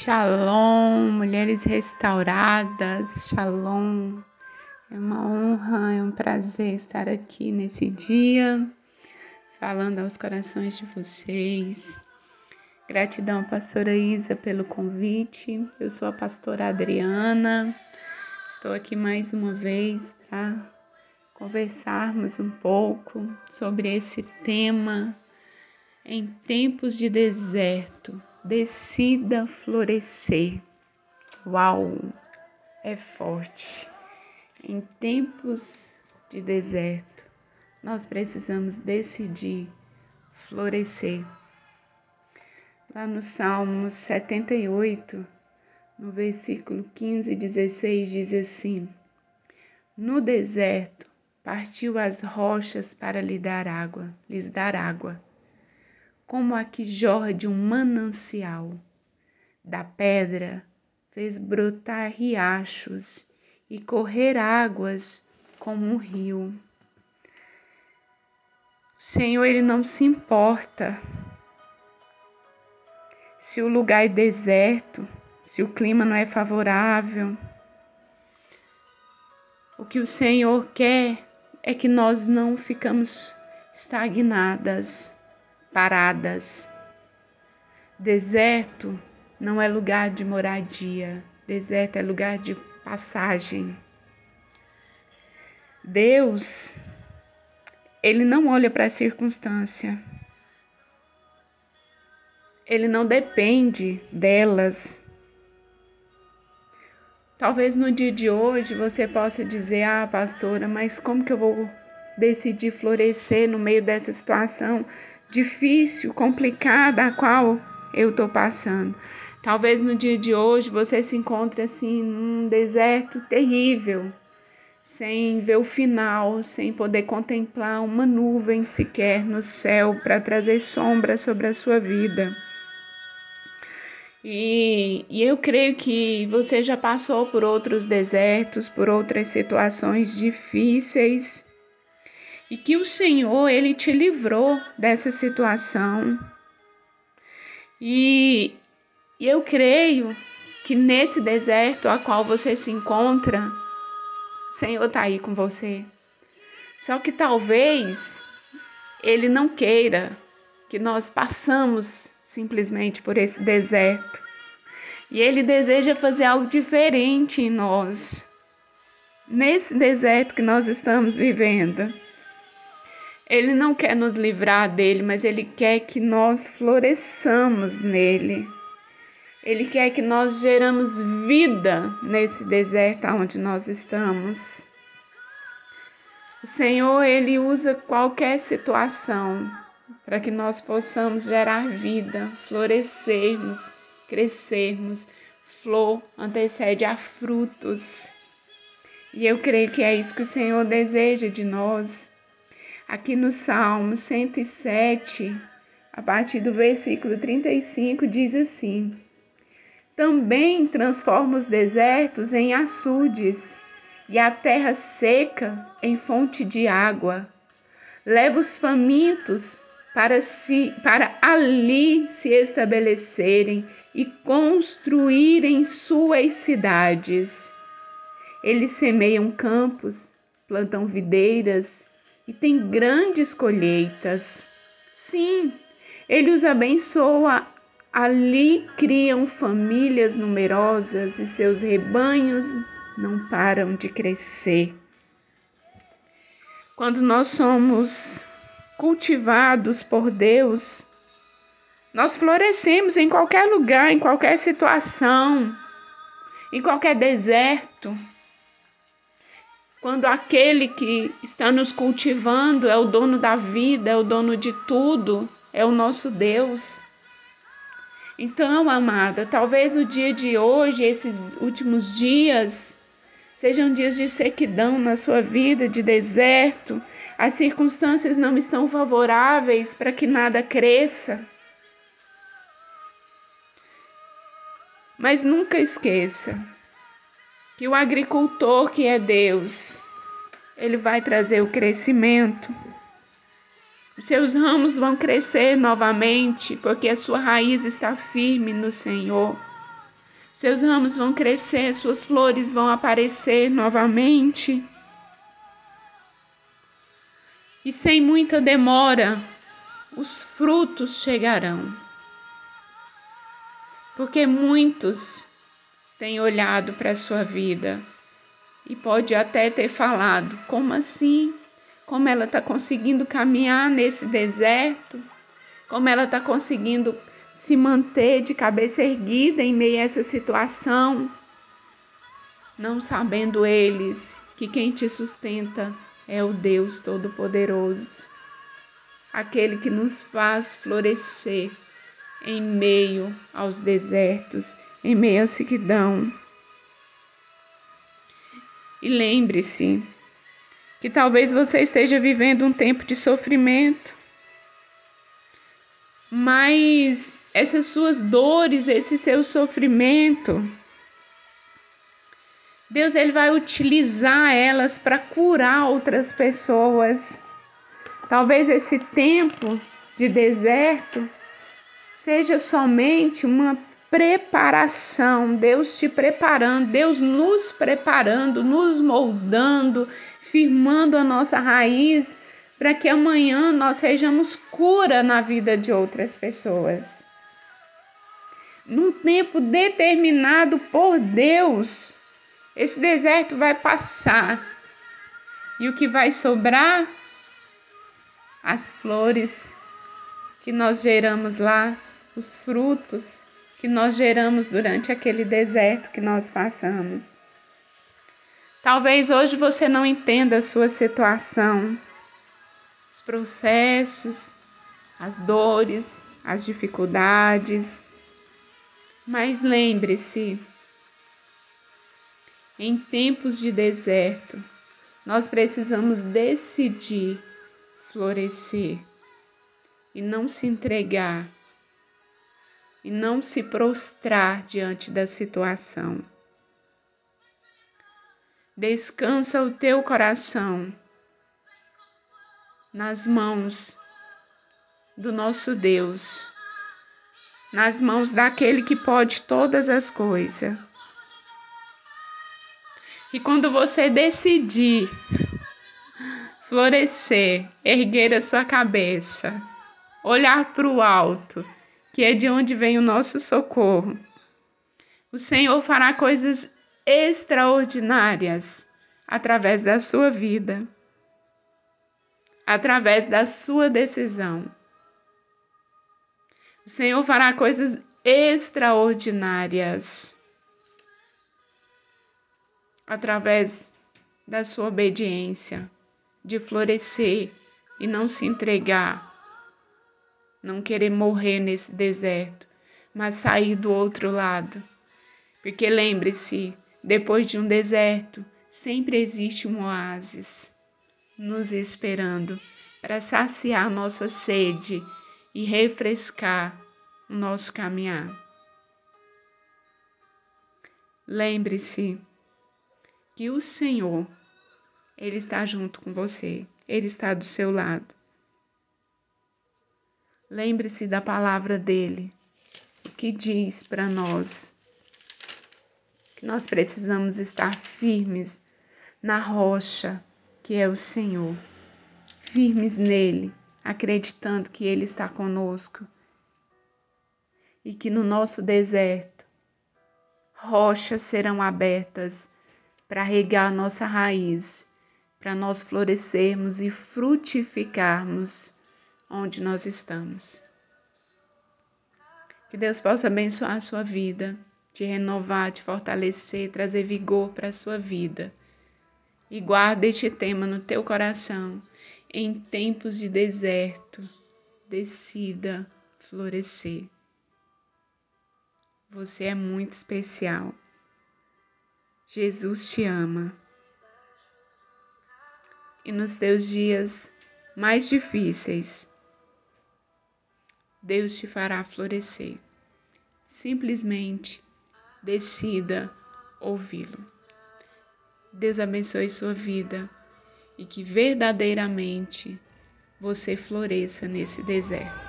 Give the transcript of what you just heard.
Shalom, mulheres restauradas, shalom. É uma honra, é um prazer estar aqui nesse dia, falando aos corações de vocês. Gratidão, pastora Isa, pelo convite. Eu sou a pastora Adriana. Estou aqui mais uma vez para conversarmos um pouco sobre esse tema em tempos de deserto decida florescer. Uau, é forte. Em tempos de deserto, nós precisamos decidir florescer. Lá no Salmo 78, no versículo 15 e 16, diz assim: No deserto partiu as rochas para lhe dar água, lhes dar água como a que de um manancial. Da pedra fez brotar riachos e correr águas como um rio. O Senhor, Ele não se importa se o lugar é deserto, se o clima não é favorável. O que o Senhor quer é que nós não ficamos estagnadas paradas. Deserto não é lugar de moradia, deserto é lugar de passagem. Deus, ele não olha para a circunstância. Ele não depende delas. Talvez no dia de hoje você possa dizer: "Ah, pastora, mas como que eu vou decidir florescer no meio dessa situação?" Difícil, complicada a qual eu estou passando. Talvez no dia de hoje você se encontre assim num deserto terrível, sem ver o final, sem poder contemplar uma nuvem sequer no céu para trazer sombra sobre a sua vida. E, e, eu creio que você já passou por outros desertos, por outras situações difíceis e que o Senhor ele te livrou dessa situação. E, eu creio que nesse deserto a qual você se encontra, o Senhor está aí com você. Só que talvez Ele não queira que nós passamos simplesmente por esse deserto. E Ele deseja fazer algo diferente em nós, nesse deserto que nós estamos vivendo. Ele não quer nos livrar dele, mas ele quer que nós floresçamos nele. Ele quer que nós geramos vida nesse deserto onde nós estamos. O Senhor, ele usa qualquer situação para que nós possamos gerar vida, florescermos, crescermos. Flor antecede a frutos. E eu creio que é isso que o Senhor deseja de nós Aqui no Salmo 107, a partir do versículo 35, diz assim: Também transforma os desertos em açudes e a terra seca em fonte de água. Leva os famintos para, si, para ali se estabelecerem e construírem suas cidades. Eles semeiam campos, plantam videiras e tem grandes colheitas. Sim, ele os abençoa. Ali criam famílias numerosas e seus rebanhos não param de crescer. Quando nós somos cultivados por Deus, nós florescemos em qualquer lugar, em qualquer situação, em qualquer deserto. Quando aquele que está nos cultivando é o dono da vida, é o dono de tudo, é o nosso Deus. Então, amada, talvez o dia de hoje, esses últimos dias, sejam dias de sequidão na sua vida, de deserto. As circunstâncias não estão favoráveis para que nada cresça. Mas nunca esqueça que o agricultor que é Deus, ele vai trazer o crescimento. Seus ramos vão crescer novamente, porque a sua raiz está firme no Senhor. seus ramos vão crescer, suas flores vão aparecer novamente. E sem muita demora, os frutos chegarão. Porque muitos têm olhado para a sua vida e pode até ter falado: como assim? Como ela está conseguindo caminhar nesse deserto? Como ela está conseguindo se manter de cabeça erguida em meio a essa situação? Não sabendo eles que quem te sustenta é o Deus Todo-Poderoso, aquele que nos faz florescer em meio aos desertos, em meio à sequidão. E lembre-se que talvez você esteja vivendo um tempo de sofrimento, mas essas suas dores, esse seu sofrimento, Deus ele vai utilizar elas para curar outras pessoas. Talvez esse tempo de deserto seja somente uma preparação, Deus te preparando, Deus nos preparando, nos moldando, firmando a nossa raiz para que amanhã nós sejamos cura na vida de outras pessoas. Num tempo determinado por Deus, esse deserto vai passar e o que vai sobrar? As flores que nós geramos lá os frutos que nós geramos durante aquele deserto que nós passamos. Talvez hoje você não entenda a sua situação, os processos, as dores, as dificuldades, mas lembre-se, em tempos de deserto, nós precisamos decidir florescer e não se entregar e não se prostrar diante da situação. Descansa o teu coração nas mãos do nosso Deus, nas mãos daquele que pode todas as coisas. E quando você decidir florescer, erguer a sua cabeça, olhar para o alto, que é de onde vem o nosso socorro. O Senhor fará coisas extraordinárias através da sua vida, através da sua decisão. O Senhor fará coisas extraordinárias através da sua obediência, de florescer e não se entregar não querer morrer nesse deserto, mas sair do outro lado. Porque lembre-se, depois de um deserto, sempre existe um oásis nos esperando para saciar nossa sede e refrescar o nosso caminhar. Lembre-se que o Senhor, Ele está junto com você, Ele está do seu lado. Lembre-se da palavra dele, o que diz para nós. Que nós precisamos estar firmes na rocha que é o Senhor, firmes nele, acreditando que ele está conosco. E que no nosso deserto rochas serão abertas para regar nossa raiz, para nós florescermos e frutificarmos onde nós estamos. Que Deus possa abençoar a sua vida, te renovar, te fortalecer, trazer vigor para a sua vida. E guarda este tema no teu coração. Em tempos de deserto, decida florescer. Você é muito especial. Jesus te ama. E nos teus dias mais difíceis, Deus te fará florescer. Simplesmente decida ouvi-lo. Deus abençoe sua vida e que verdadeiramente você floresça nesse deserto.